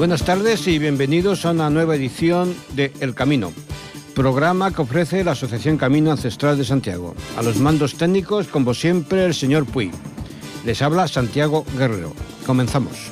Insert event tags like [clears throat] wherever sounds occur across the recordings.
Buenas tardes y bienvenidos a una nueva edición de El Camino, programa que ofrece la Asociación Camino Ancestral de Santiago. A los mandos técnicos, como siempre, el señor Puy. Les habla Santiago Guerrero. Comenzamos.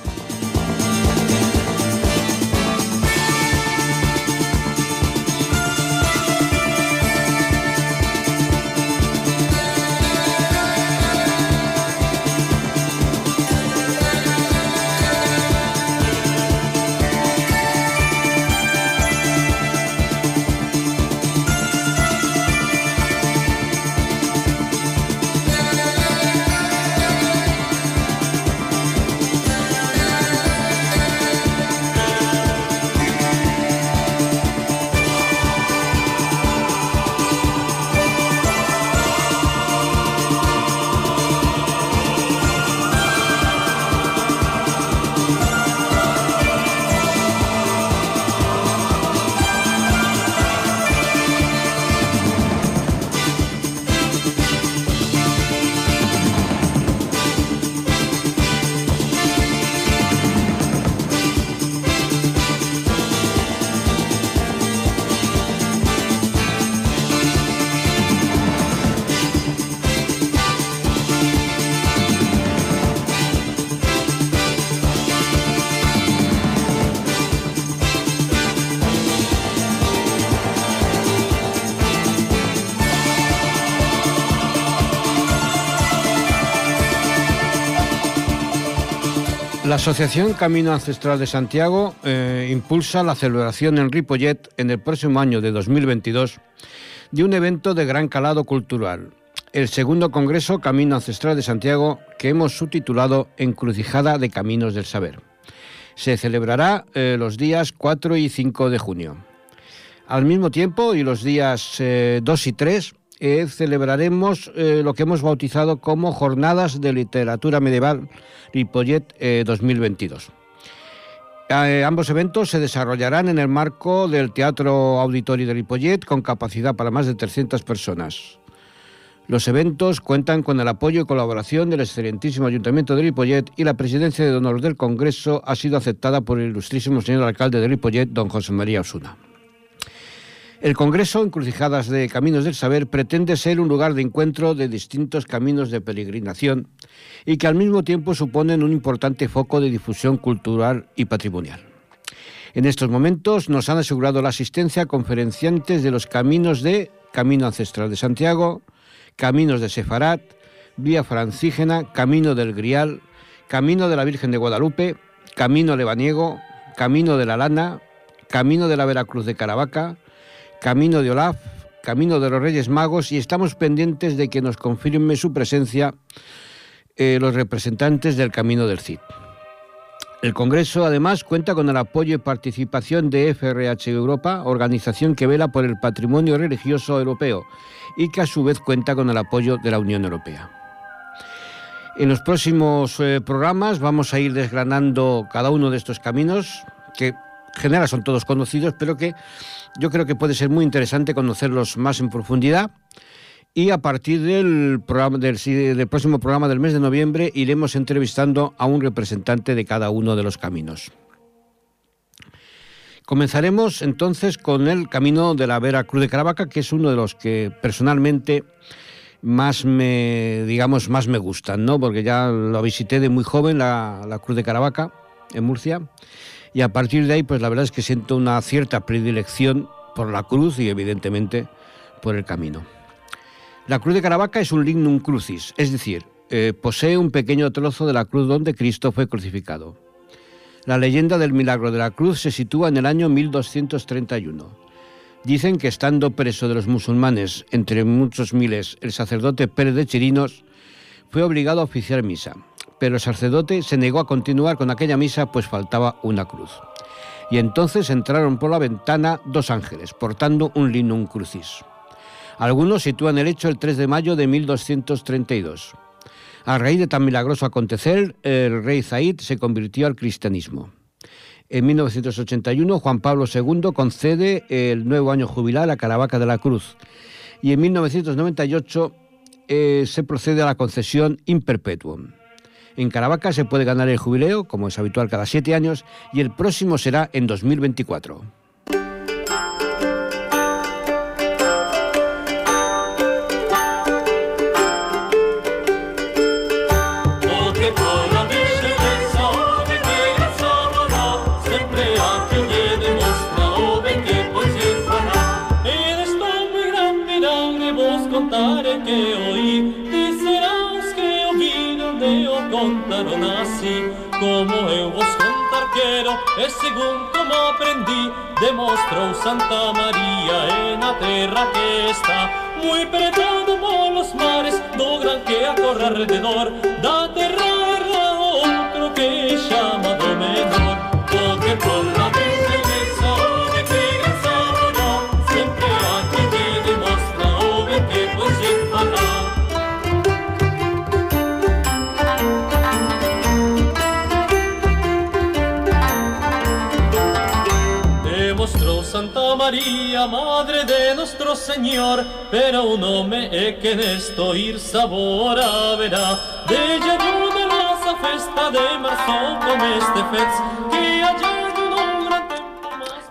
Asociación Camino Ancestral de Santiago eh, impulsa la celebración en Ripollet en el próximo año de 2022 de un evento de gran calado cultural, el segundo Congreso Camino Ancestral de Santiago que hemos subtitulado Encrucijada de Caminos del Saber. Se celebrará eh, los días 4 y 5 de junio. Al mismo tiempo, y los días 2 eh, y 3, eh, celebraremos eh, lo que hemos bautizado como Jornadas de Literatura Medieval Ripollet 2022. Eh, ambos eventos se desarrollarán en el marco del Teatro Auditorio de Ripollet con capacidad para más de 300 personas. Los eventos cuentan con el apoyo y colaboración del excelentísimo Ayuntamiento de Ripollet y la presidencia de honor del Congreso ha sido aceptada por el ilustrísimo señor alcalde de Ripollet, don José María Osuna. El Congreso Encrucijadas de Caminos del Saber pretende ser un lugar de encuentro de distintos caminos de peregrinación y que al mismo tiempo suponen un importante foco de difusión cultural y patrimonial. En estos momentos nos han asegurado la asistencia conferenciantes de los caminos de Camino Ancestral de Santiago, Caminos de Sefarat, Vía Francígena, Camino del Grial, Camino de la Virgen de Guadalupe, Camino Lebaniego, Camino de la Lana, Camino de la Veracruz de Caravaca, Camino de Olaf, Camino de los Reyes Magos y estamos pendientes de que nos confirme su presencia eh, los representantes del Camino del Cid. El Congreso además cuenta con el apoyo y participación de FRH Europa, organización que vela por el patrimonio religioso europeo y que a su vez cuenta con el apoyo de la Unión Europea. En los próximos eh, programas vamos a ir desgranando cada uno de estos caminos que general son todos conocidos, pero que yo creo que puede ser muy interesante conocerlos más en profundidad. Y a partir del, programa, del, próximo programa del mes de noviembre iremos entrevistando a un representante de cada uno de los caminos. Comenzaremos entonces con el camino de la Vera Cruz de Caravaca, que es uno de los que personalmente más me, digamos, más me gustan, ¿no? Porque ya lo visité de muy joven, la, la Cruz de Caravaca, en Murcia y a partir de ahí, pues la verdad es que siento una cierta predilección por la cruz y evidentemente por el camino. La cruz de Caravaca es un lignum crucis, es decir, eh, posee un pequeño trozo de la cruz donde Cristo fue crucificado. La leyenda del milagro de la cruz se sitúa en el año 1231. Dicen que estando preso de los musulmanes, entre muchos miles, el sacerdote Pérez de Chirinos fue obligado a oficiar misa pero el sacerdote se negó a continuar con aquella misa pues faltaba una cruz. Y entonces entraron por la ventana dos ángeles, portando un linum crucis. Algunos sitúan el hecho el 3 de mayo de 1232. A raíz de tan milagroso acontecer, el rey Zaid se convirtió al cristianismo. En 1981, Juan Pablo II concede el nuevo año jubilar a Caravaca de la Cruz. Y en 1998 eh, se procede a la concesión in perpetuum. En Caravaca se puede ganar el jubileo, como es habitual cada siete años, y el próximo será en 2024. Como aprendi Demostrou Santa María en a terra que está. Muy preto polos mares do gran que acorre alrededor Da terra María, Madre de nuestro Señor, pero un hombre que esto ir sabor verá. De ella de la festa de marzo con este fez, que.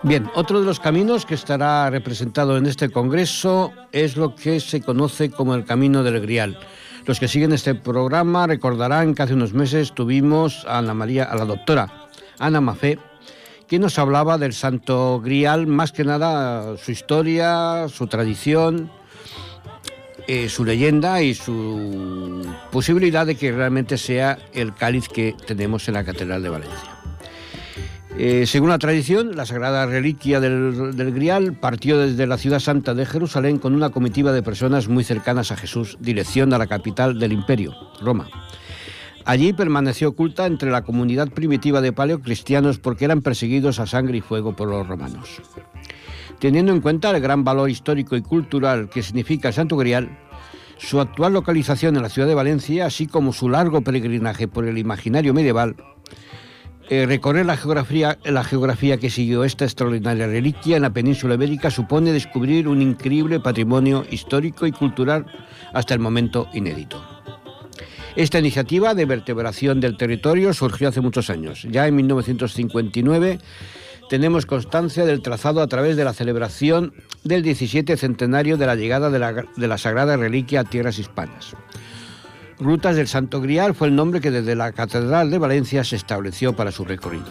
Bien, otro de los caminos que estará representado en este congreso es lo que se conoce como el Camino del Grial. Los que siguen este programa recordarán que hace unos meses tuvimos a Ana María, a la doctora Ana Mafé, que nos hablaba del Santo Grial, más que nada su historia, su tradición, eh, su leyenda y su posibilidad de que realmente sea el cáliz que tenemos en la Catedral de Valencia. Eh, según la tradición, la sagrada reliquia del, del, Grial partió desde la ciudad santa de Jerusalén con una comitiva de personas muy cercanas a Jesús, dirección a la capital del imperio, Roma. Allí permaneció oculta entre la comunidad primitiva de paleocristianos porque eran perseguidos a sangre y fuego por los romanos. Teniendo en cuenta el gran valor histórico y cultural que significa el Santo Grial, su actual localización en la ciudad de Valencia, así como su largo peregrinaje por el imaginario medieval, eh, recorrer la geografía, la geografía que siguió esta extraordinaria reliquia en la península ibérica supone descubrir un increíble patrimonio histórico y cultural hasta el momento inédito. Esta iniciativa de vertebración del territorio surgió hace muchos años. Ya en 1959 tenemos constancia del trazado a través de la celebración del 17 centenario de la llegada de la, Sagrada Reliquia a tierras hispanas. Rutas del Santo Grial fue el nombre que desde la Catedral de Valencia se estableció para su recorrido.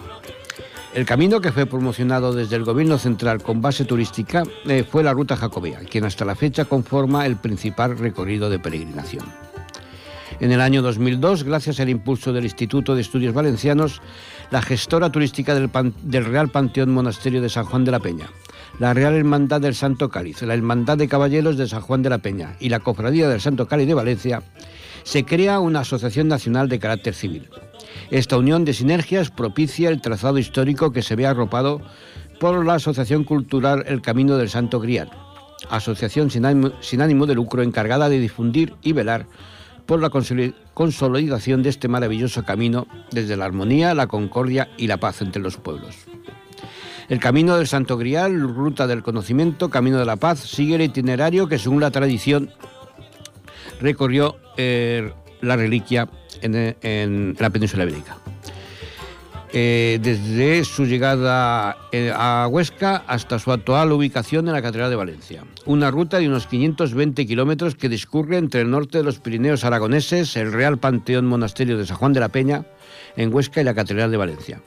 El camino que fue promocionado desde el gobierno central con base turística eh, fue la ruta jacobea, quien hasta la fecha conforma el principal recorrido de peregrinación. En el año 2002, gracias al impulso del Instituto de Estudios Valencianos, la gestora turística del, Real Panteón Monasterio de San Juan de la Peña, la Real Hermandad del Santo Cáliz, la Hermandad de Caballeros de San Juan de la Peña y la Cofradía del Santo Cáliz de Valencia, se crea una asociación nacional de carácter civil. Esta unión de sinergias propicia el trazado histórico que se ve arropado por la Asociación Cultural El Camino del Santo Grial, asociación sin ánimo, sin ánimo de lucro encargada de difundir y velar por la consolidación de este maravilloso camino desde la armonía, la concordia y la paz entre los pueblos. El camino del Santo Grial, ruta del conocimiento, camino de la paz, sigue el itinerario que según la tradición recorrió eh, la reliquia en, en la península ibérica. Eh, desde su llegada eh, a Huesca hasta su actual ubicación en la Catedral de Valencia. Una ruta de unos 520 kilómetros que discurre entre el norte de los Pirineos aragoneses, el Real Panteón Monasterio de San Juan de la Peña, en Huesca y la Catedral de Valencia,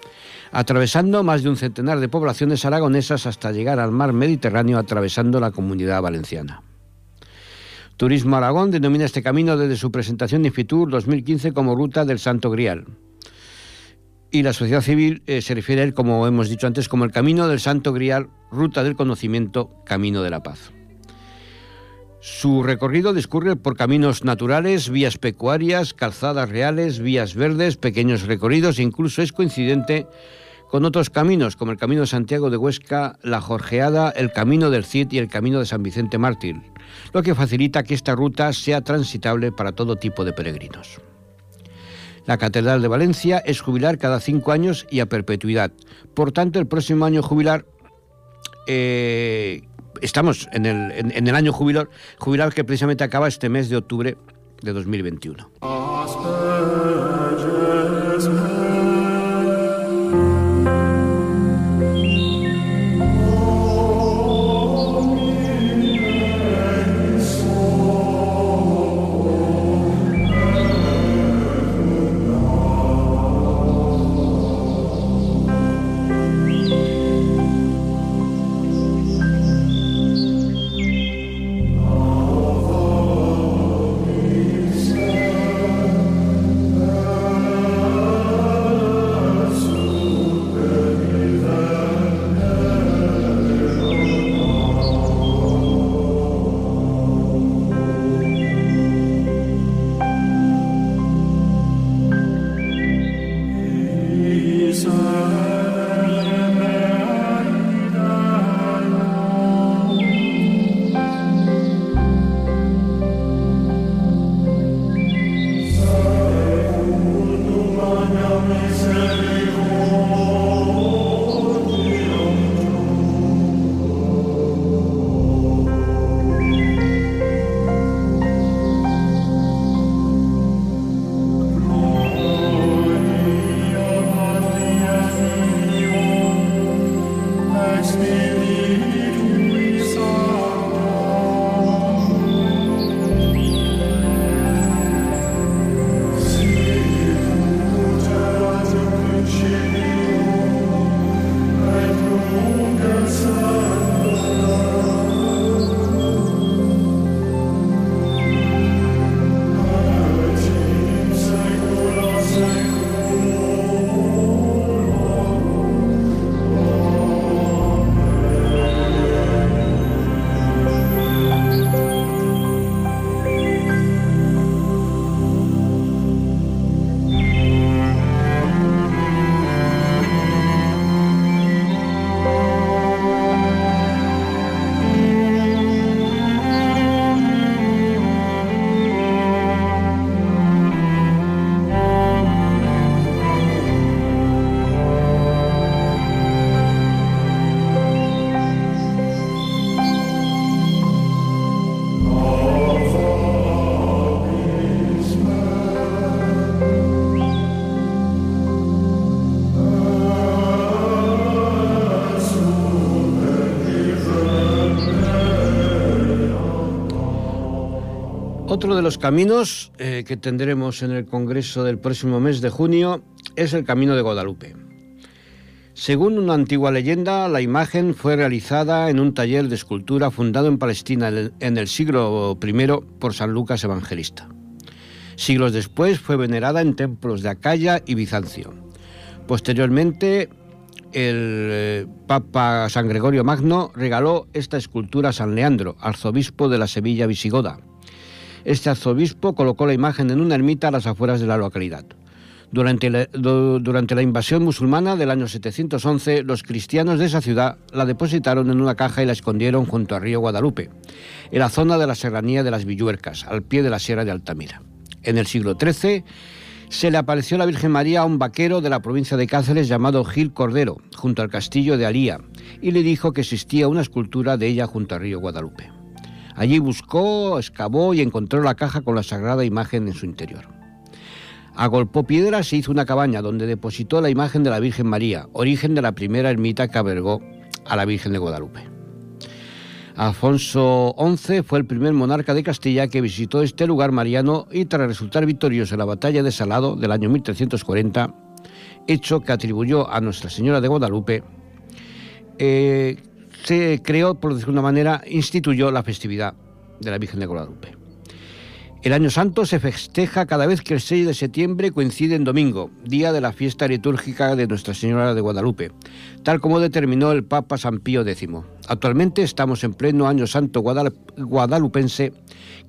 atravesando más de un centenar de poblaciones aragonesas hasta llegar al mar Mediterráneo atravesando la comunidad valenciana. Turismo Aragón denomina este camino desde su presentación en Fitur 2015 como Ruta del Santo Grial y la sociedad civil eh, se refiere a él, como hemos dicho antes, como el camino del Santo Grial, ruta del conocimiento, camino de la paz. Su recorrido discurre por caminos naturales, vías pecuarias, calzadas reales, vías verdes, pequeños recorridos e incluso es coincidente con otros caminos como el Camino de Santiago de Huesca, la Jorgeada, el Camino del Cid y el Camino de San Vicente Mártir, lo que facilita que esta ruta sea transitable para todo tipo de peregrinos. La Catedral de Valencia es jubilar cada cinco años y a perpetuidad. Por tanto, el próximo año jubilar, eh, estamos en el, año jubilar que precisamente acaba este mes de octubre de 2021. Otro de los caminos eh, que tendremos en el Congreso del próximo mes de junio es el Camino de Guadalupe. Según una antigua leyenda, la imagen fue realizada en un taller de escultura fundado en Palestina en el siglo I por San Lucas Evangelista. Siglos después fue venerada en templos de Acaya y Bizancio. Posteriormente, el eh, Papa San Gregorio Magno regaló esta escultura a San Leandro, arzobispo de la Sevilla visigoda, este arzobispo colocó la imagen en una ermita a las afueras de la localidad. Durante la, invasión musulmana del año 711, los cristianos de esa ciudad la depositaron en una caja y la escondieron junto al río Guadalupe, en la zona de la serranía de las Villuercas, al pie de la sierra de Altamira. En el siglo XIII se le apareció la Virgen María a un vaquero de la provincia de Cáceres llamado Gil Cordero, junto al castillo de Alía, y le dijo que existía una escultura de ella junto al río Guadalupe. Allí buscó, excavó y encontró la caja con la sagrada imagen en su interior. Agolpó piedras e hizo una cabaña donde depositó la imagen de la Virgen María, origen de la primera ermita que albergó a la Virgen de Guadalupe. Alfonso XI fue el primer monarca de Castilla que visitó este lugar mariano y tras resultar victorioso en la batalla de Salado del año 1340, hecho que atribuyó a Nuestra Señora de Guadalupe, eh, se creó, por decirlo de una manera, instituyó la festividad de la Virgen de Guadalupe. El Año Santo se festeja cada vez que el 6 de septiembre coincide en domingo, día de la fiesta litúrgica de Nuestra Señora de Guadalupe, tal como determinó el Papa San Pío X. Actualmente estamos en pleno Año Santo guadalupense,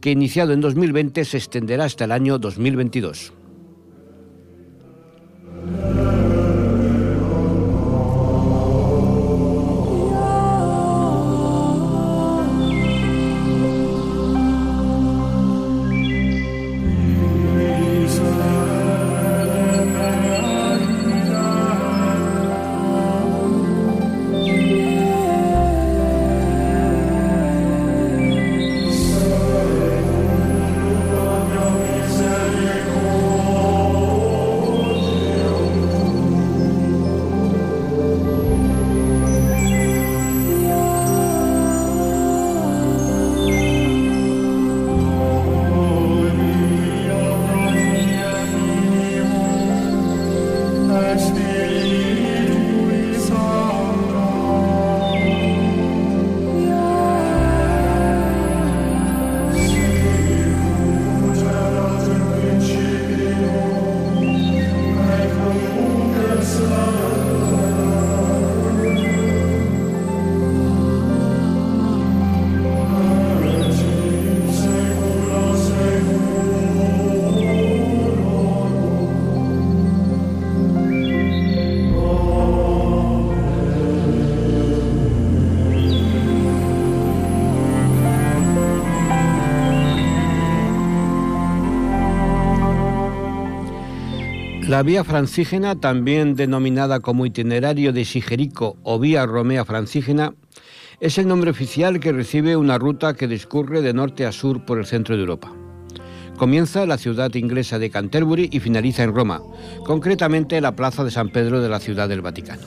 que iniciado en 2020 se extenderá hasta el año 2022. La vía francígena, también denominada como itinerario de Sigerico o vía Romea francígena, es el nombre oficial que recibe una ruta que discurre de norte a sur por el centro de Europa. Comienza en la ciudad inglesa de Canterbury y finaliza en Roma, concretamente en la plaza de San Pedro de la ciudad del Vaticano.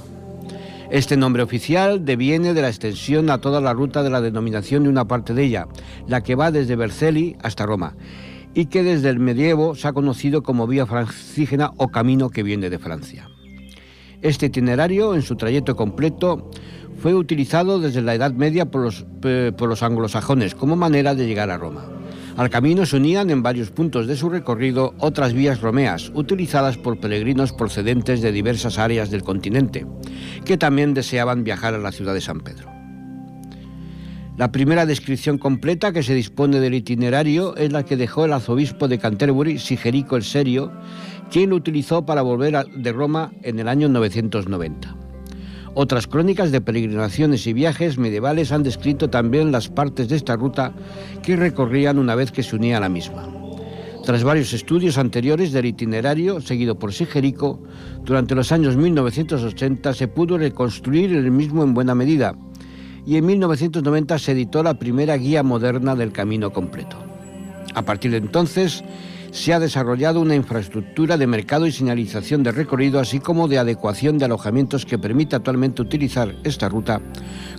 Este nombre oficial deviene de la extensión a toda la ruta de la denominación de una parte de ella, la que va desde Vercelli hasta Roma, y que desde el medievo se ha conocido como vía francígena o camino que viene de Francia. Este itinerario, en su trayecto completo, fue utilizado desde la Edad Media por los, por los anglosajones como manera de llegar a Roma. Al camino se unían en varios puntos de su recorrido otras vías romeas, utilizadas por peregrinos procedentes de diversas áreas del continente, que también deseaban viajar a la ciudad de San Pedro. La primera descripción completa que se dispone del itinerario es la que dejó el arzobispo de Canterbury, Sigerico el Serio, quien lo utilizó para volver de Roma en el año 990. Otras crónicas de peregrinaciones y viajes medievales han descrito también las partes de esta ruta que recorrían una vez que se unía a la misma. Tras varios estudios anteriores del itinerario seguido por Sigerico, durante los años 1980 se pudo reconstruir el mismo en buena medida, y en 1990 se editó la primera guía moderna del camino completo. A partir de entonces se ha desarrollado una infraestructura de mercado y señalización de recorrido, así como de adecuación de alojamientos que permite actualmente utilizar esta ruta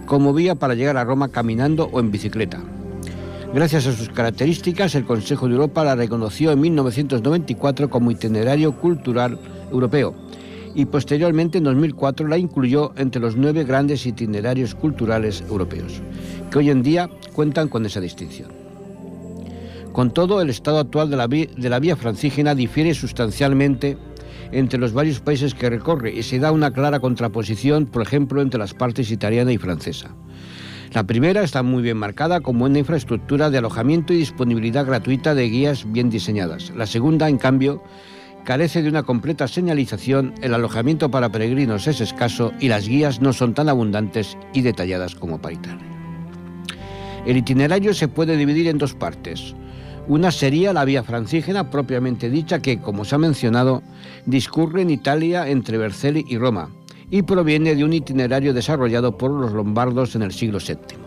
como vía para llegar a Roma caminando o en bicicleta. Gracias a sus características, el Consejo de Europa la reconoció en 1994 como itinerario cultural europeo y posteriormente en 2004 la incluyó entre los nueve grandes itinerarios culturales europeos, que hoy en día cuentan con esa distinción. Con todo, el estado actual de la, de la vía francígena difiere sustancialmente entre los varios países que recorre y se da una clara contraposición, por ejemplo, entre las partes italiana y francesa. La primera está muy bien marcada como una infraestructura de alojamiento y disponibilidad gratuita de guías bien diseñadas. La segunda, en cambio, carece de una completa señalización, el alojamiento para peregrinos es escaso y las guías no son tan abundantes y detalladas como para Italia. El itinerario se puede dividir en dos partes. Una sería la vía francígena propiamente dicha que, como se ha mencionado, discurre en Italia entre Vercelli y Roma y proviene de un itinerario desarrollado por los lombardos en el siglo VII.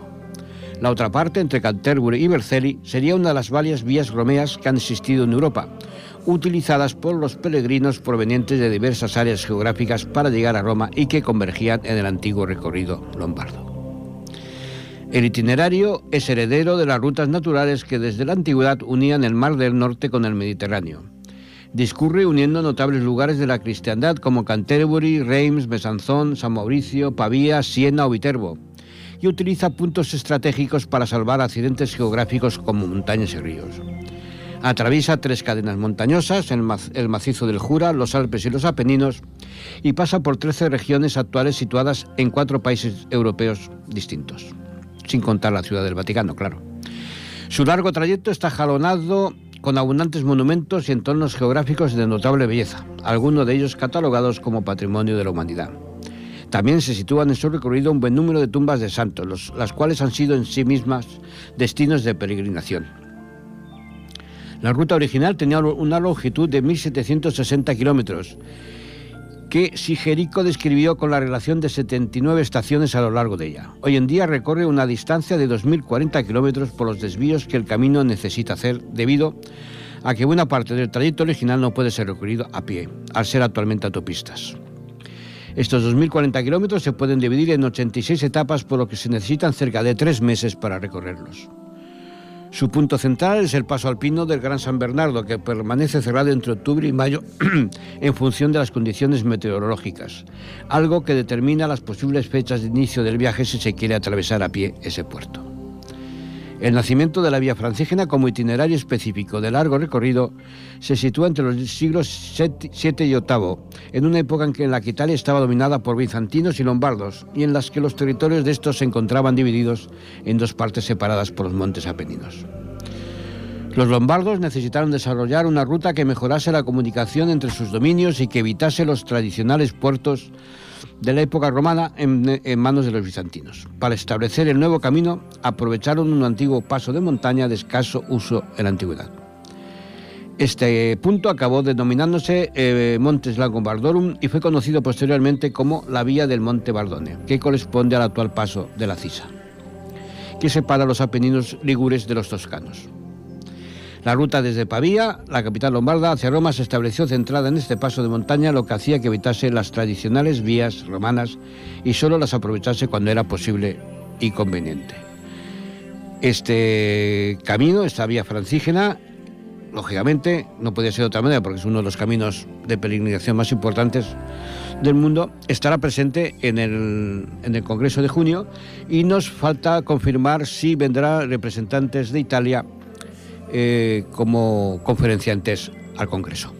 La otra parte, entre Canterbury y Vercelli, sería una de las varias vías romeas que han existido en Europa, utilizadas por los peregrinos provenientes de diversas áreas geográficas para llegar a Roma y que convergían en el antiguo recorrido lombardo. El itinerario es heredero de las rutas naturales que desde la antigüedad unían el Mar del Norte con el Mediterráneo. Discurre uniendo notables lugares de la cristiandad como Canterbury, Reims, Besanzón, San Mauricio, Pavía, Siena o Viterbo, y utiliza puntos estratégicos para salvar accidentes geográficos como montañas y ríos. Atraviesa tres cadenas montañosas, el, macizo del Jura, los Alpes y los Apeninos, y pasa por 13 regiones actuales situadas en cuatro países europeos distintos, sin contar la ciudad del Vaticano, claro. Su largo trayecto está jalonado con abundantes monumentos y entornos geográficos de notable belleza, algunos de ellos catalogados como Patrimonio de la Humanidad. También se sitúan en su recorrido un buen número de tumbas de santos, las cuales han sido en sí mismas destinos de peregrinación. La ruta original tenía una longitud de 1.760 kilómetros, que Sigerico describió con la relación de 79 estaciones a lo largo de ella. Hoy en día recorre una distancia de 2.040 kilómetros por los desvíos que el camino necesita hacer debido a que buena parte del trayecto original no puede ser recorrido a pie, al ser actualmente autopistas. Estos 2.040 kilómetros se pueden dividir en 86 etapas, por lo que se necesitan cerca de tres meses para recorrerlos. Su punto central es el paso alpino del Gran San Bernardo, que permanece cerrado entre octubre y mayo [clears throat] en función de las condiciones meteorológicas, algo que determina las posibles fechas de inicio del viaje si se quiere atravesar a pie ese puerto. El nacimiento de la vía francígena como itinerario específico de largo recorrido se sitúa entre los siglos VII y VIII, en una época en que la Italia estaba dominada por bizantinos y lombardos y en las que los territorios de estos se encontraban divididos en dos partes separadas por los montes Apeninos. Los lombardos necesitaron desarrollar una ruta que mejorase la comunicación entre sus dominios y que evitase los tradicionales puertos de la época romana en, manos de los bizantinos. Para establecer el nuevo camino aprovecharon un antiguo paso de montaña de escaso uso en la antigüedad. Este punto acabó denominándose eh, Montes Langobardorum y fue conocido posteriormente como la Vía del Monte Bardone, que corresponde al actual paso de la Cisa, que separa los Apeninos ligures de los toscanos. La ruta desde Pavía, la capital lombarda, hacia Roma se estableció centrada en este paso de montaña, lo que hacía que evitase las tradicionales vías romanas y solo las aprovechase cuando era posible y conveniente. Este camino, esta vía francígena, lógicamente, no podía ser de otra manera porque es uno de los caminos de peregrinación más importantes del mundo, estará presente en el, en el Congreso de junio y nos falta confirmar si vendrá representantes de Italia eh, como conferenciantes al Congreso.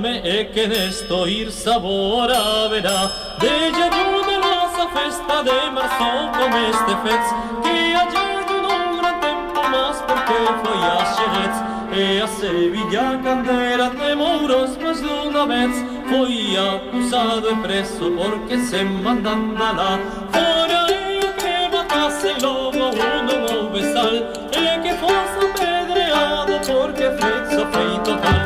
Hombre es que en esto ir sabor verá. De ella de la festa de marzo con este fez, que allá un gran tiempo más porque fue a Xerez, e a Sevilla candera de mouros más de una vez, fue acusado y preso porque se mandan a la fora. Y que matase lobo uno no besal, e que fue porque flexo feito tal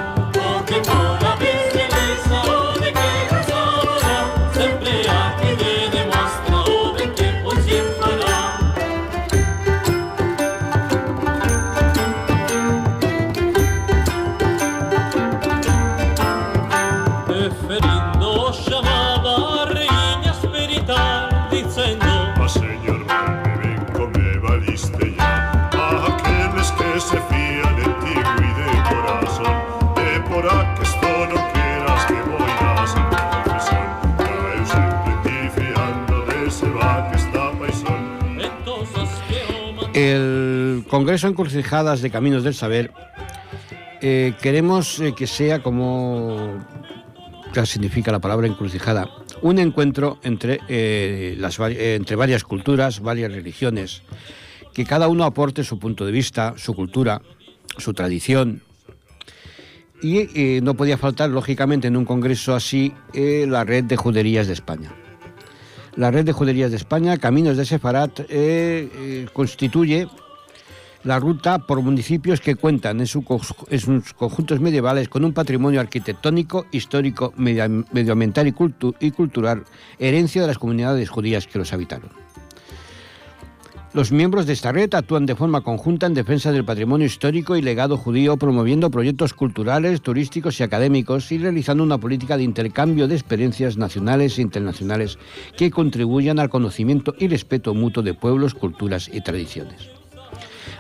Congreso Encrucijadas de Caminos del Saber eh, queremos eh, que sea como ya significa la palabra encrucijada, un encuentro entre, eh, entre varias culturas, varias religiones, que cada uno aporte su punto de vista, su cultura, su tradición. Y no podía faltar, lógicamente, en un congreso así, la red de juderías de España. La red de juderías de España, Caminos de Sefarat, constituye la ruta por municipios que cuentan en, sus conjuntos medievales con un patrimonio arquitectónico, histórico, medioambiental y, y cultural, herencia de las comunidades judías que los habitaron. Los miembros de esta red actúan de forma conjunta en defensa del patrimonio histórico y legado judío, promoviendo proyectos culturales, turísticos y académicos y realizando una política de intercambio de experiencias nacionales e internacionales que contribuyan al conocimiento y respeto mutuo de pueblos, culturas y tradiciones.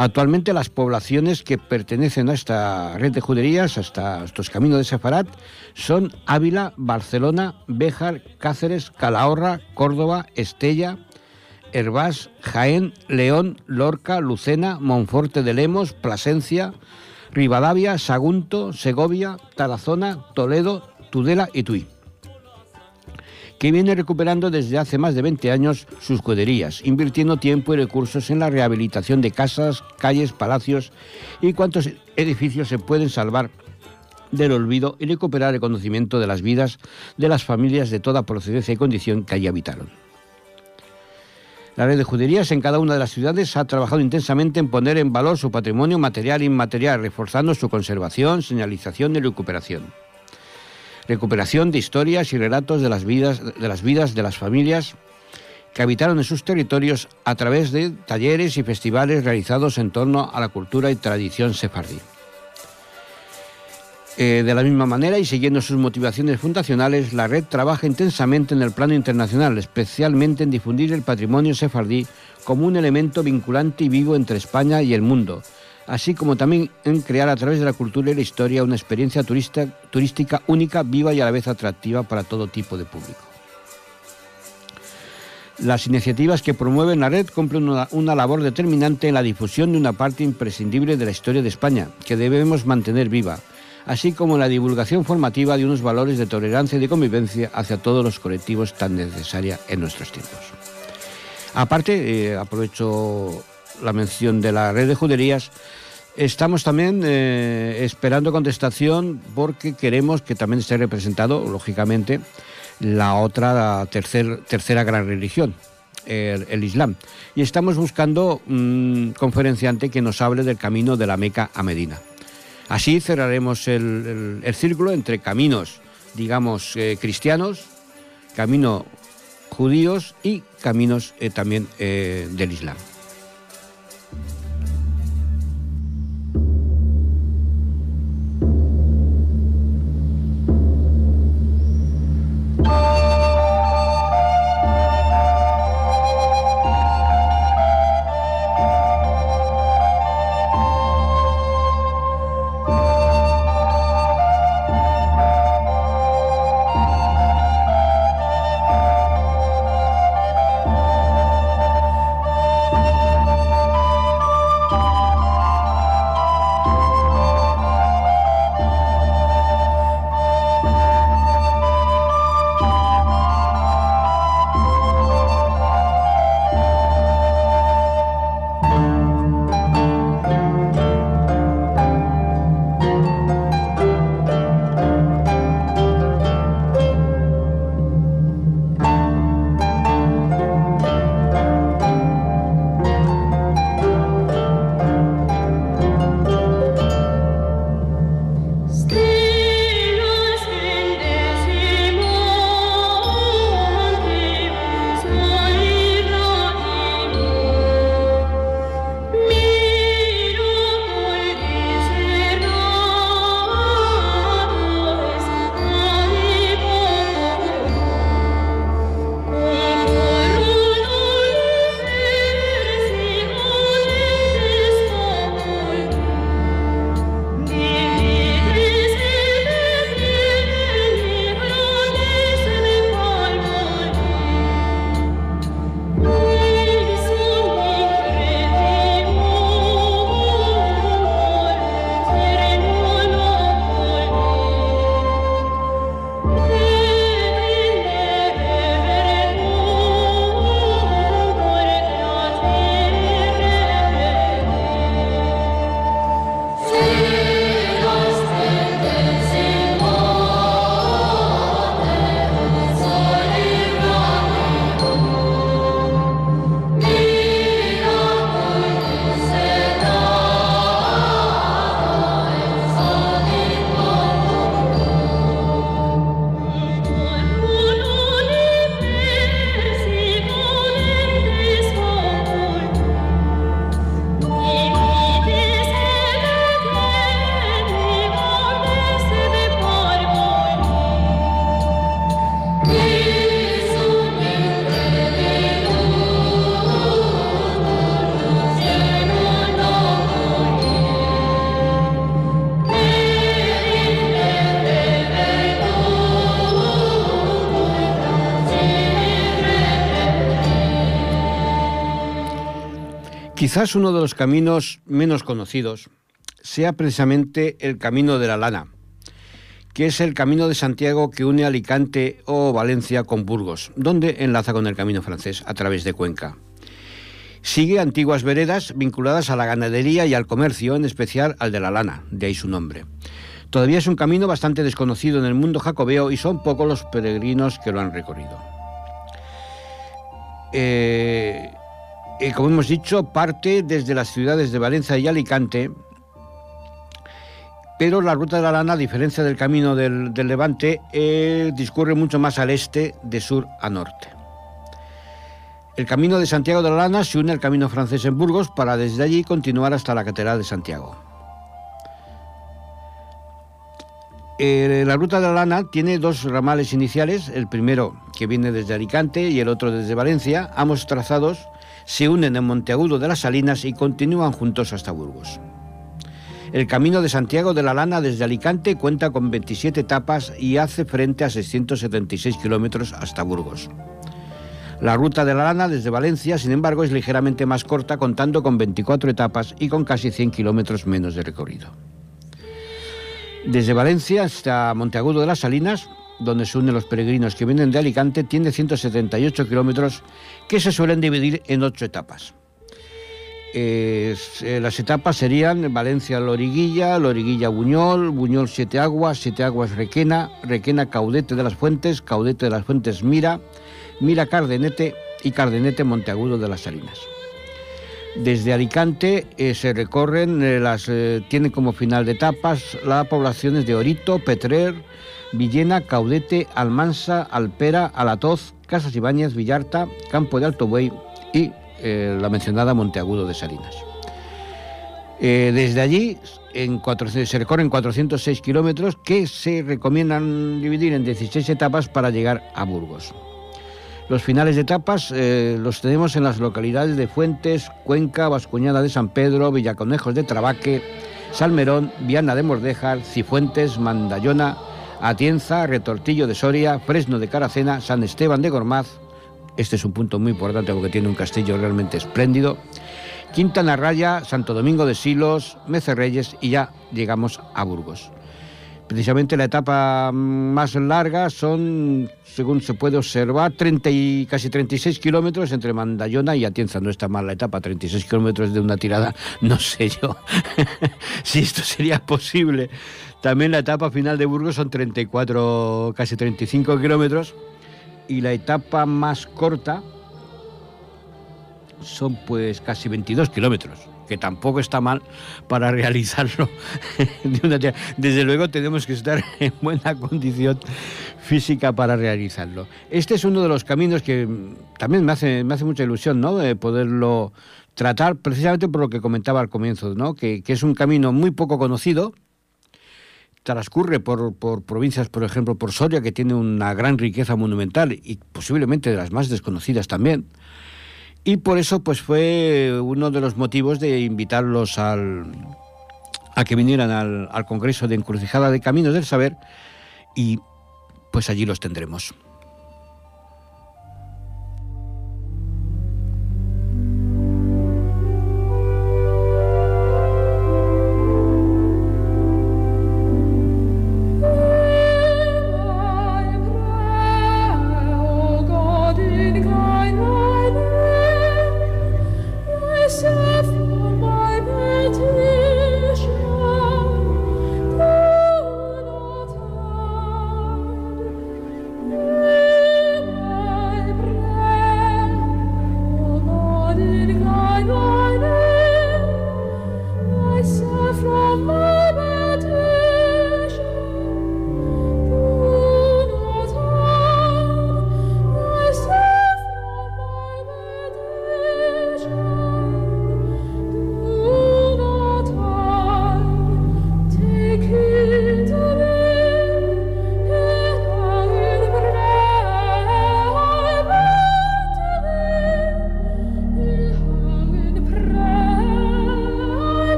Actualmente las poblaciones que pertenecen a esta red de juderías, hasta estos caminos de Sefarat, son Ávila, Barcelona, Béjar, Cáceres, Calahorra, Córdoba, Estella, Hervás, Jaén, León, Lorca, Lucena, Monforte de Lemos, Plasencia, Rivadavia, Sagunto, Segovia, Tarazona, Toledo, Tudela y Tui que viene recuperando desde hace más de 20 años sus juderías, invirtiendo tiempo y recursos en la rehabilitación de casas, calles, palacios y cuantos edificios se pueden salvar del olvido y recuperar el conocimiento de las vidas de las familias de toda procedencia y condición que allí habitaron. La red de juderías en cada una de las ciudades ha trabajado intensamente en poner en valor su patrimonio material e inmaterial, reforzando su conservación, señalización y recuperación recuperación de historias y relatos de las vidas de las, vidas de las familias que habitaron en sus territorios a través de talleres y festivales realizados en torno a la cultura y tradición sefardí. Eh, de la misma manera y siguiendo sus motivaciones fundacionales, la red trabaja intensamente en el plano internacional, especialmente en difundir el patrimonio sefardí como un elemento vinculante y vivo entre España y el mundo, así como también en crear a través de la cultura y la historia una experiencia turista, turística única, viva y a la vez atractiva para todo tipo de público. Las iniciativas que promueven la red cumplen una, labor determinante en la difusión de una parte imprescindible de la historia de España, que debemos mantener viva, así como en la divulgación formativa de unos valores de tolerancia y de convivencia hacia todos los colectivos tan necesaria en nuestros tiempos. Aparte, eh, aprovecho la mención de la red de juderías, estamos también eh, esperando contestación porque queremos que también esté representado, lógicamente, la otra tercera gran religión, el, Islam. Y estamos buscando un conferenciante que nos hable del camino de la Meca a Medina. Así cerraremos el, círculo entre caminos, digamos, eh, cristianos, camino judíos y caminos eh, también del Islam. Quizás uno de los caminos menos conocidos sea precisamente el Camino de la Lana, que es el camino de Santiago que une Alicante o Valencia con Burgos, donde enlaza con el camino francés a través de Cuenca. Sigue antiguas veredas vinculadas a la ganadería y al comercio, en especial al de la lana, de ahí su nombre. Todavía es un camino bastante desconocido en el mundo jacobeo y son pocos los peregrinos que lo han recorrido. Eh, como hemos dicho, parte desde las ciudades de Valencia y Alicante, pero la ruta de la lana, a diferencia del camino del, Levante, eh, discurre mucho más al este, de sur a norte. El camino de Santiago de la Lana se une al camino francés en Burgos para desde allí continuar hasta la Catedral de Santiago. Eh, la ruta de la Lana tiene dos ramales iniciales, el primero que viene desde Alicante y el otro desde Valencia, ambos trazados se unen en Monteagudo de las Salinas y continúan juntos hasta Burgos. El Camino de Santiago de la Lana desde Alicante cuenta con 27 etapas y hace frente a 676 kilómetros hasta Burgos. La ruta de la Lana desde Valencia, sin embargo, es ligeramente más corta, contando con 24 etapas y con casi 100 kilómetros menos de recorrido. Desde Valencia hasta Monteagudo de las Salinas donde se unen los peregrinos que vienen de Alicante, tiene 178 kilómetros que se suelen dividir en ocho etapas. Eh, las etapas serían Valencia-Loriguilla, Loriguilla-Buñol, Buñol-Siete Aguas, Siete Aguas-Requena, Requena-Caudete de las Fuentes, Caudete de las Fuentes Mira, Mira-Cardenete y Cardenete-Monteagudo de las Salinas. Desde Alicante eh, se recorren eh, las tienen como final de etapas las poblaciones de Orito, Petrer, Villena, Caudete, Almansa, Alpera, Alatoz, Casas Ibáñez, Villarta, Campo de Alto Buey y la mencionada Monteagudo de Salinas. desde allí en se recorren 406 kilómetros que se recomiendan dividir en 16 etapas para llegar a Burgos. Los finales de etapas eh, los tenemos en las localidades de Fuentes, Cuenca, Vascuñada de San Pedro, Villaconejos de Trabaque, Salmerón, Viana de Mordejar, Cifuentes, Mandayona, Atienza, Retortillo de Soria, Fresno de Caracena, San Esteban de Gormaz. Este es un punto muy importante porque tiene un castillo realmente espléndido. Quintana Raya, Santo Domingo de Silos, Mecerreyes y ya llegamos a Burgos. Precisamente la etapa más larga son, según se puede observar, 30 y casi 36 kilómetros entre Mandayona y Atienza. No está mal la etapa, 36 kilómetros de una tirada, [laughs] no sé yo [laughs] si esto sería posible. También la etapa final de Burgos son 34, casi 35 kilómetros. Y la etapa más corta son pues casi 22 kilómetros que tampoco está mal para [laughs] realizarlo. [laughs] Desde luego tenemos que estar [laughs] en buena condición física para realizarlo. Este es uno de los caminos que también me hace, me hace mucha ilusión, ¿no? De poderlo tratar precisamente por lo que comentaba al comienzo, ¿no? Que, es un camino muy poco conocido, transcurre por, por, provincias, por ejemplo, por Soria, que tiene una gran riqueza monumental y posiblemente de las más desconocidas también. Y por eso pues fue uno de los motivos de invitarlos al, a que vinieran al, al Congreso de Encrucijada de Caminos del Saber y pues allí los tendremos.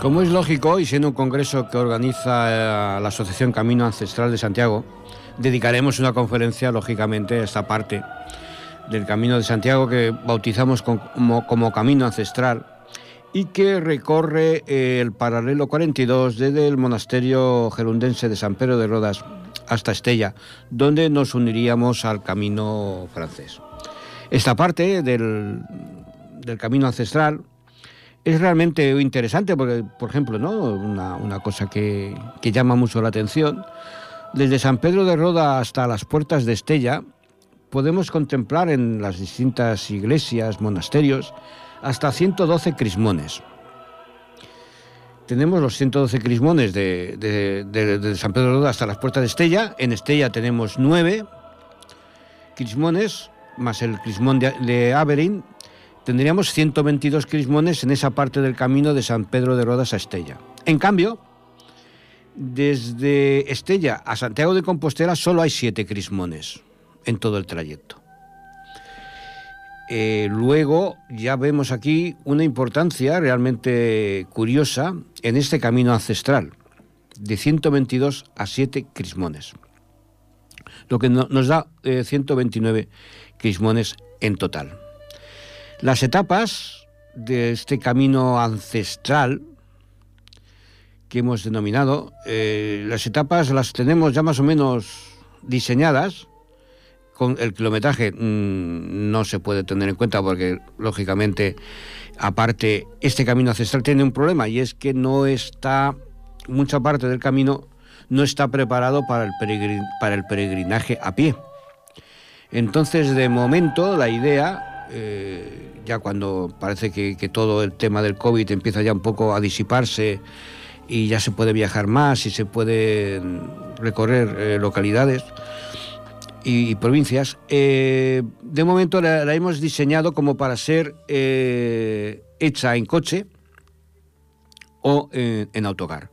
Como es lógico, y siendo un congreso que organiza eh, la Asociación Camino Ancestral de Santiago, dedicaremos una conferencia, lógicamente, a esta parte del Camino de Santiago que bautizamos como, Camino Ancestral y que recorre eh, el paralelo 42 desde el monasterio gerundense de San Pedro de Rodas hasta Estella, donde nos uniríamos al camino francés. Esta parte del, del camino ancestral es realmente interesante porque, por ejemplo, ¿no? una, cosa que, llama mucho la atención, desde San Pedro de Roda hasta las puertas de Estella, podemos contemplar en las distintas iglesias, monasterios, hasta 112 crismones. Tenemos los 112 crismones de, San Pedro de Roda hasta las puertas de Estella. En Estella tenemos nueve crismones, más el crismón de, de Averín, tendríamos 122 crismones en esa parte del camino de San Pedro de Rodas a Estella. En cambio, desde Estella a Santiago de Compostela solo hay siete crismones en todo el trayecto. Eh, luego ya vemos aquí una importancia realmente curiosa en este camino ancestral, de 122 a 7 crismones, lo que nos da 129 eh, crismones en total. Las etapas de este camino ancestral que hemos denominado, eh, las etapas las tenemos ya más o menos diseñadas. Con el kilometraje mm, no se puede tener en cuenta porque, lógicamente, aparte, este camino ancestral tiene un problema y es que no está, mucha parte del camino no está preparado para el, para el peregrinaje a pie. Entonces, de momento, la idea eh, ya cuando parece que, todo el tema del COVID empieza ya un poco a disiparse y ya se puede viajar más y se puede recorrer eh, localidades y, provincias, eh, de momento la, hemos diseñado como para ser hecha en coche o en autocar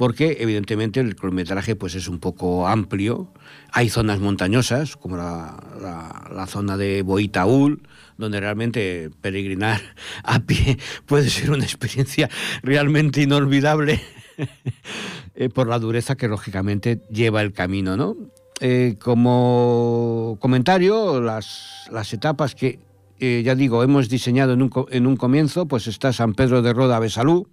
porque evidentemente el kilometraje pues es un poco amplio. Hay zonas montañosas, como la, zona de Boitaúl, donde realmente peregrinar a pie [laughs] puede ser una experiencia realmente inolvidable [laughs] eh, por la dureza que lógicamente lleva el camino, ¿no? Eh, como comentario, las, etapas que, eh, ya digo, hemos diseñado en un, en un comienzo, pues está San Pedro de Roda, Besalú,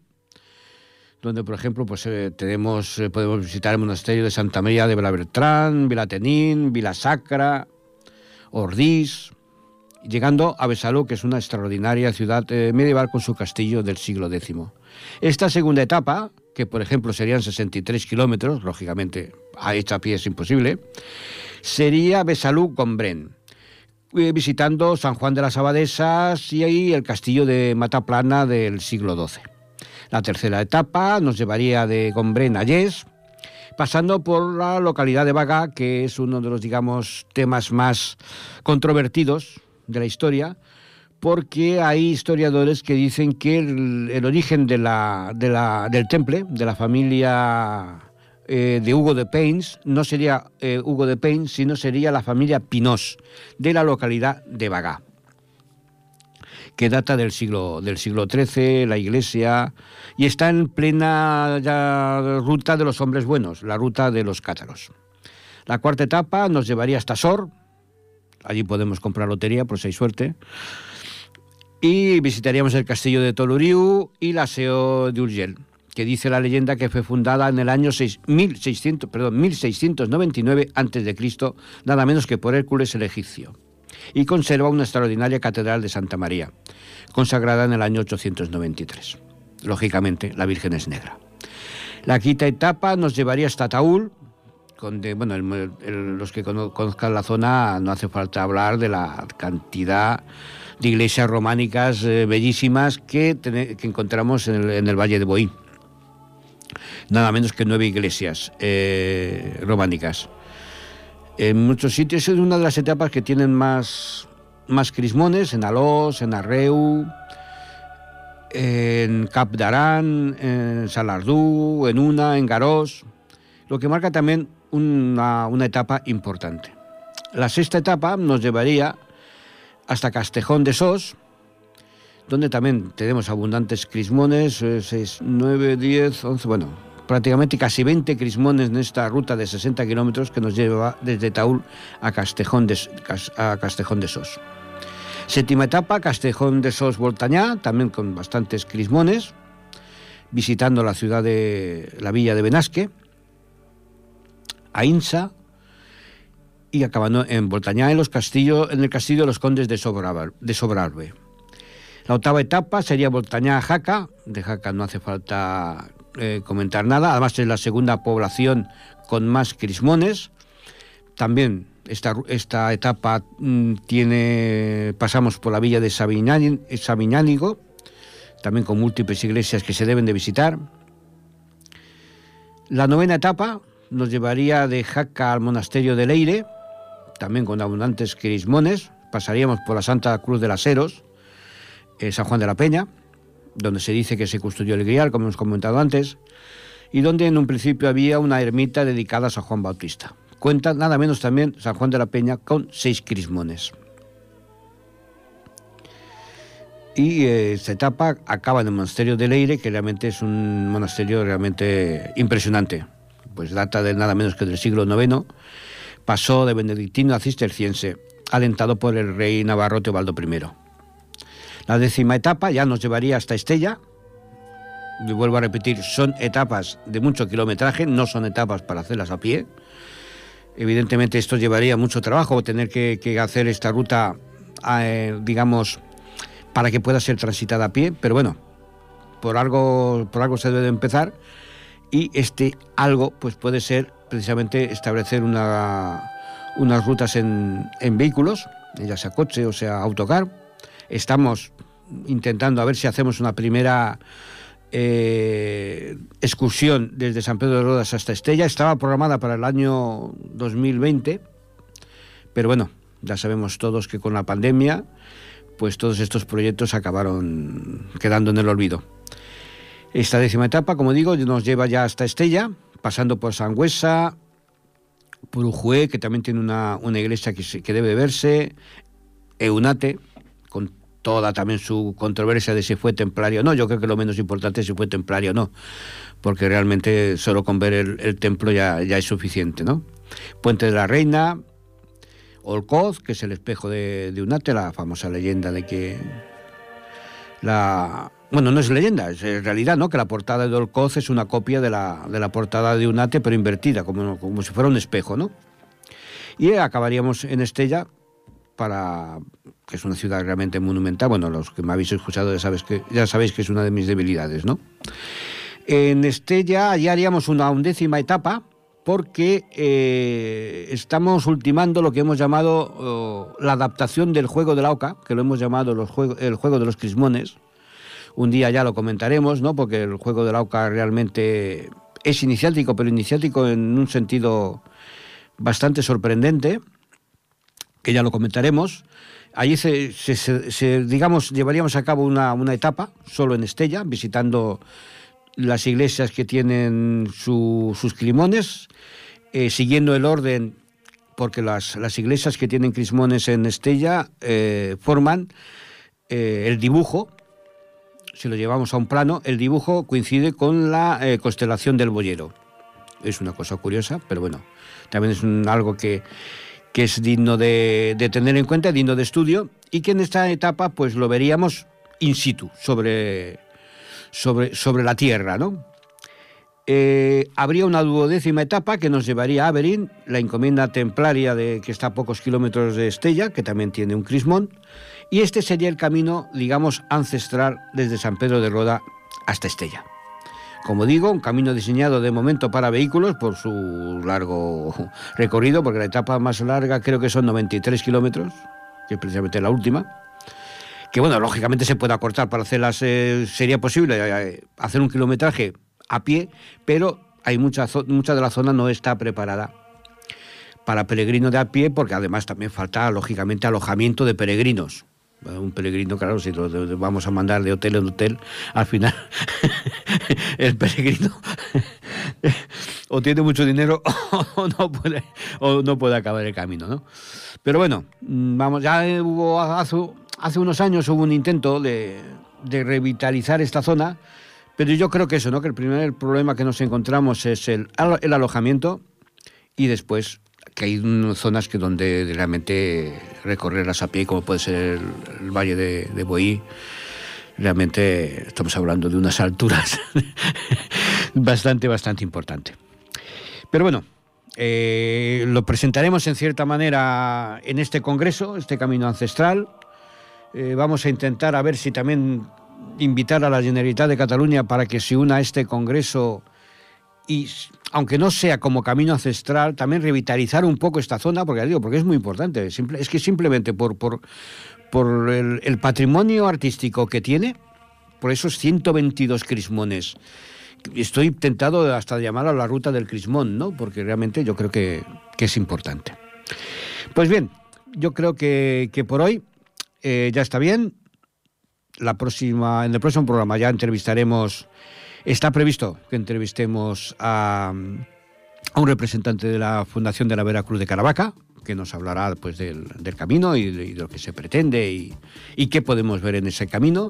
donde por ejemplo pues eh, tenemos eh, podemos visitar el monasterio de Santa María de Vilabertrán, Vilatenín, Vilasacra, Ordís, llegando a Besalú, que es una extraordinaria ciudad eh, medieval con su castillo del siglo X. Esta segunda etapa, que por ejemplo serían 63 kilómetros, lógicamente a hecha a pie es imposible, sería Besalú con Bren visitando San Juan de las Abadesas y ahí el castillo de Mataplana del siglo XII. La tercera etapa nos llevaría de Gombrén a Yes, pasando por la localidad de Bagá, que es uno de los, digamos, temas más controvertidos de la historia, porque hay historiadores que dicen que el, origen de la, del temple, de la familia eh, de Hugo de Pains, no sería eh, Hugo de Pains, sino sería la familia Pinós, de la localidad de Bagá que data del siglo, del siglo XIII, la iglesia, y está en plena ruta de los hombres buenos, la ruta de los cátaros. La cuarta etapa nos llevaría hasta Sor, allí podemos comprar lotería por si hay suerte, y visitaríamos el castillo de Toluriu y la Seo de Urgel, que dice la leyenda que fue fundada en el año 1600, perdón, 1699 a.C., nada menos que por Hércules el egipcio y conserva una extraordinaria catedral de Santa María, consagrada en el año 893. Lógicamente, la Virgen es negra. La quinta etapa nos llevaría hasta Taúl, donde, bueno, los que conozcan la zona no hace falta hablar de la cantidad de iglesias románicas eh, bellísimas que, encontramos en el, Valle de Boí. Nada menos que nueve iglesias eh, románicas. En muchos sitios es una de las etapas que tienen más, más crismones, en Alós, en Arreu, en Cap d'Aran, en Salardú, en Una, en Garós, lo que marca también una, etapa importante. La sexta etapa nos llevaría hasta Castejón de Sos, donde también tenemos abundantes crismones, 6, 9, 10, 11, bueno, prácticamente casi 20 crismones en esta ruta de 60 kilómetros que nos lleva desde Taúl a Castejón de, a Castejón de Sos. Séptima etapa, Castejón de Sos Voltañá, también con bastantes crismones, visitando la ciudad de la villa de Benasque, Ainsa y acabando en Voltañá, en, los castillos, en el castillo de los condes de, Sobrarbe. La octava etapa sería Voltañá a Jaca, de Jaca no hace falta eh, comentar nada, además es la segunda población con más crismones, también esta, esta etapa mm, tiene, pasamos por la villa de Sabiñánigo, también con múltiples iglesias que se deben de visitar. La novena etapa nos llevaría de Jaca al monasterio de Leire, también con abundantes crismones. Pasaríamos por la Santa Cruz de las Heros, eh, San Juan de la Peña, donde se dice que se custodió el grial, como hemos comentado antes, y donde en un principio había una ermita dedicada a San Juan Bautista. Cuenta nada menos también San Juan de la Peña con seis crismones. Y eh, esta etapa acaba en el monasterio de Leire, que realmente es un monasterio realmente impresionante. Pues data de nada menos que del siglo IX. Pasó de benedictino a cisterciense, alentado por el rey navarro Teobaldo I. La décima etapa ya nos llevaría hasta Estella. Y vuelvo a repetir, son etapas de mucho kilometraje, no son etapas para hacerlas a pie. Evidentemente esto llevaría mucho trabajo, tener que, hacer esta ruta, eh, digamos, para que pueda ser transitada a pie, pero bueno, por algo, por algo se debe de empezar y este algo pues puede ser precisamente establecer una, unas rutas en vehículos, ya sea coche o sea autocar. Estamos intentando a ver si hacemos una primera eh, excursión desde San Pedro de Rodas hasta Estella. Estaba programada para el año 2020, pero bueno, ya sabemos todos que con la pandemia, pues todos estos proyectos acabaron quedando en el olvido. Esta décima etapa, como digo, nos lleva ya hasta Estella, pasando por Sangüesa, por Ujué, que también tiene una, iglesia que, que debe verse, Eunate, toda también su controversia de si fue templario o no. Yo creo que lo menos importante es si fue templario o no, porque realmente solo con ver el, templo ya, ya, es suficiente, ¿no? Puente de la Reina, Olcoz, que es el espejo de, Unate, la famosa leyenda de que la... Bueno, no es leyenda, es realidad, ¿no? Que la portada de Olcoz es una copia de la, de la portada de Unate, pero invertida, como, como si fuera un espejo, ¿no? Y acabaríamos en Estella para que es una ciudad realmente monumental. Bueno, los que me habéis escuchado ya, sabéis que, ya sabéis que es una de mis debilidades, ¿no? En Estella ya haríamos una undécima etapa porque eh, estamos ultimando lo que hemos llamado oh, la adaptación del juego de la oca, que lo hemos llamado el juego de los crismones. Un día ya lo comentaremos, ¿no? Porque el juego de la oca realmente es iniciático, pero iniciático en un sentido bastante sorprendente, que ya lo comentaremos. Allí se, digamos, llevaríamos a cabo una, etapa solo en Estella, visitando las iglesias que tienen sus climones, eh, siguiendo el orden, porque las, iglesias que tienen crismones en Estella eh, forman eh, el dibujo, si lo llevamos a un plano, el dibujo coincide con la constelación del boyero. Es una cosa curiosa, pero bueno, también es algo que que es digno de, tener en cuenta, digno de estudio, y que en esta etapa pues lo veríamos in situ, sobre, sobre, sobre la tierra, ¿no? Eh, habría una duodécima etapa que nos llevaría a Averín, la encomienda templaria de, que está a pocos kilómetros de Estella, que también tiene un crismón, y este sería el camino, digamos, ancestral desde San Pedro de Roda hasta Estella. Como digo, un camino diseñado de momento para vehículos por su largo recorrido, porque la etapa más larga creo que son 93 kilómetros, que es precisamente la última. Que bueno, lógicamente se puede acortar para hacerlas, eh, sería posible eh, hacer un kilometraje a pie, pero hay mucha, mucha de la zona no está preparada para peregrinos de a pie, porque además también falta, lógicamente, alojamiento de peregrinos un peregrino, claro, si lo vamos a mandar de hotel en hotel, al final [laughs] el peregrino [laughs] o tiene mucho dinero [laughs] o no puede, o no puede acabar el camino, ¿no? Pero bueno, vamos, ya hace unos años hubo un intento de, revitalizar esta zona, pero yo creo que eso, ¿no? Que el primer problema que nos encontramos es el, el alojamiento y después que hay zonas que donde realmente recorrerlas a pie, como puede ser el, valle de, de Boí, realmente estamos hablando de unas [laughs] alturas bastante, bastante importante. Pero bueno, eh, lo presentaremos en cierta manera en este congreso, este camino ancestral. Eh, vamos a intentar a ver si también invitar a la Generalitat de Cataluña para que se una a este congreso y aunque no sea como camino ancestral, también revitalizar un poco esta zona, porque digo, porque es muy importante. es que simplemente por, por, por el, patrimonio artístico que tiene, por esos 122 crismones. Estoy tentado hasta llamarlo la ruta del crismón, ¿no? Porque realmente yo creo que, es importante. Pues bien, yo creo que, por hoy eh, ya está bien. La próxima, en el próximo programa ya entrevistaremos Está previsto que entrevistemos a, un representante de la Fundación de la Veracruz de Caravaca, que nos hablará pues, del, camino y de, lo que se pretende y, qué podemos ver en ese camino.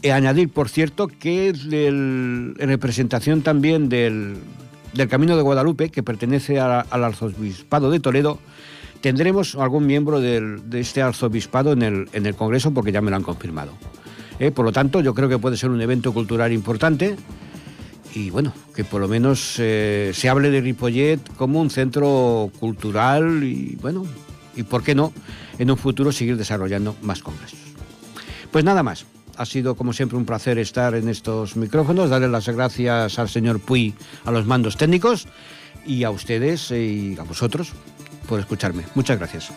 E añadir, por cierto, que en representación también del, Camino de Guadalupe, que pertenece al Arzobispado de Toledo, tendremos algún miembro de este arzobispado en en el Congreso, porque ya me lo han confirmado. Eh, por lo tanto, yo creo que puede ser un evento cultural importante y bueno, que por lo menos eh, se hable de Ripollet como un centro cultural y bueno, y por qué no, en un futuro seguir desarrollando más congresos. Pues nada más. Ha sido como siempre un placer estar en estos micrófonos, darle las gracias al señor Puy a los mandos técnicos y a ustedes y a vosotros por escucharme. Muchas gracias.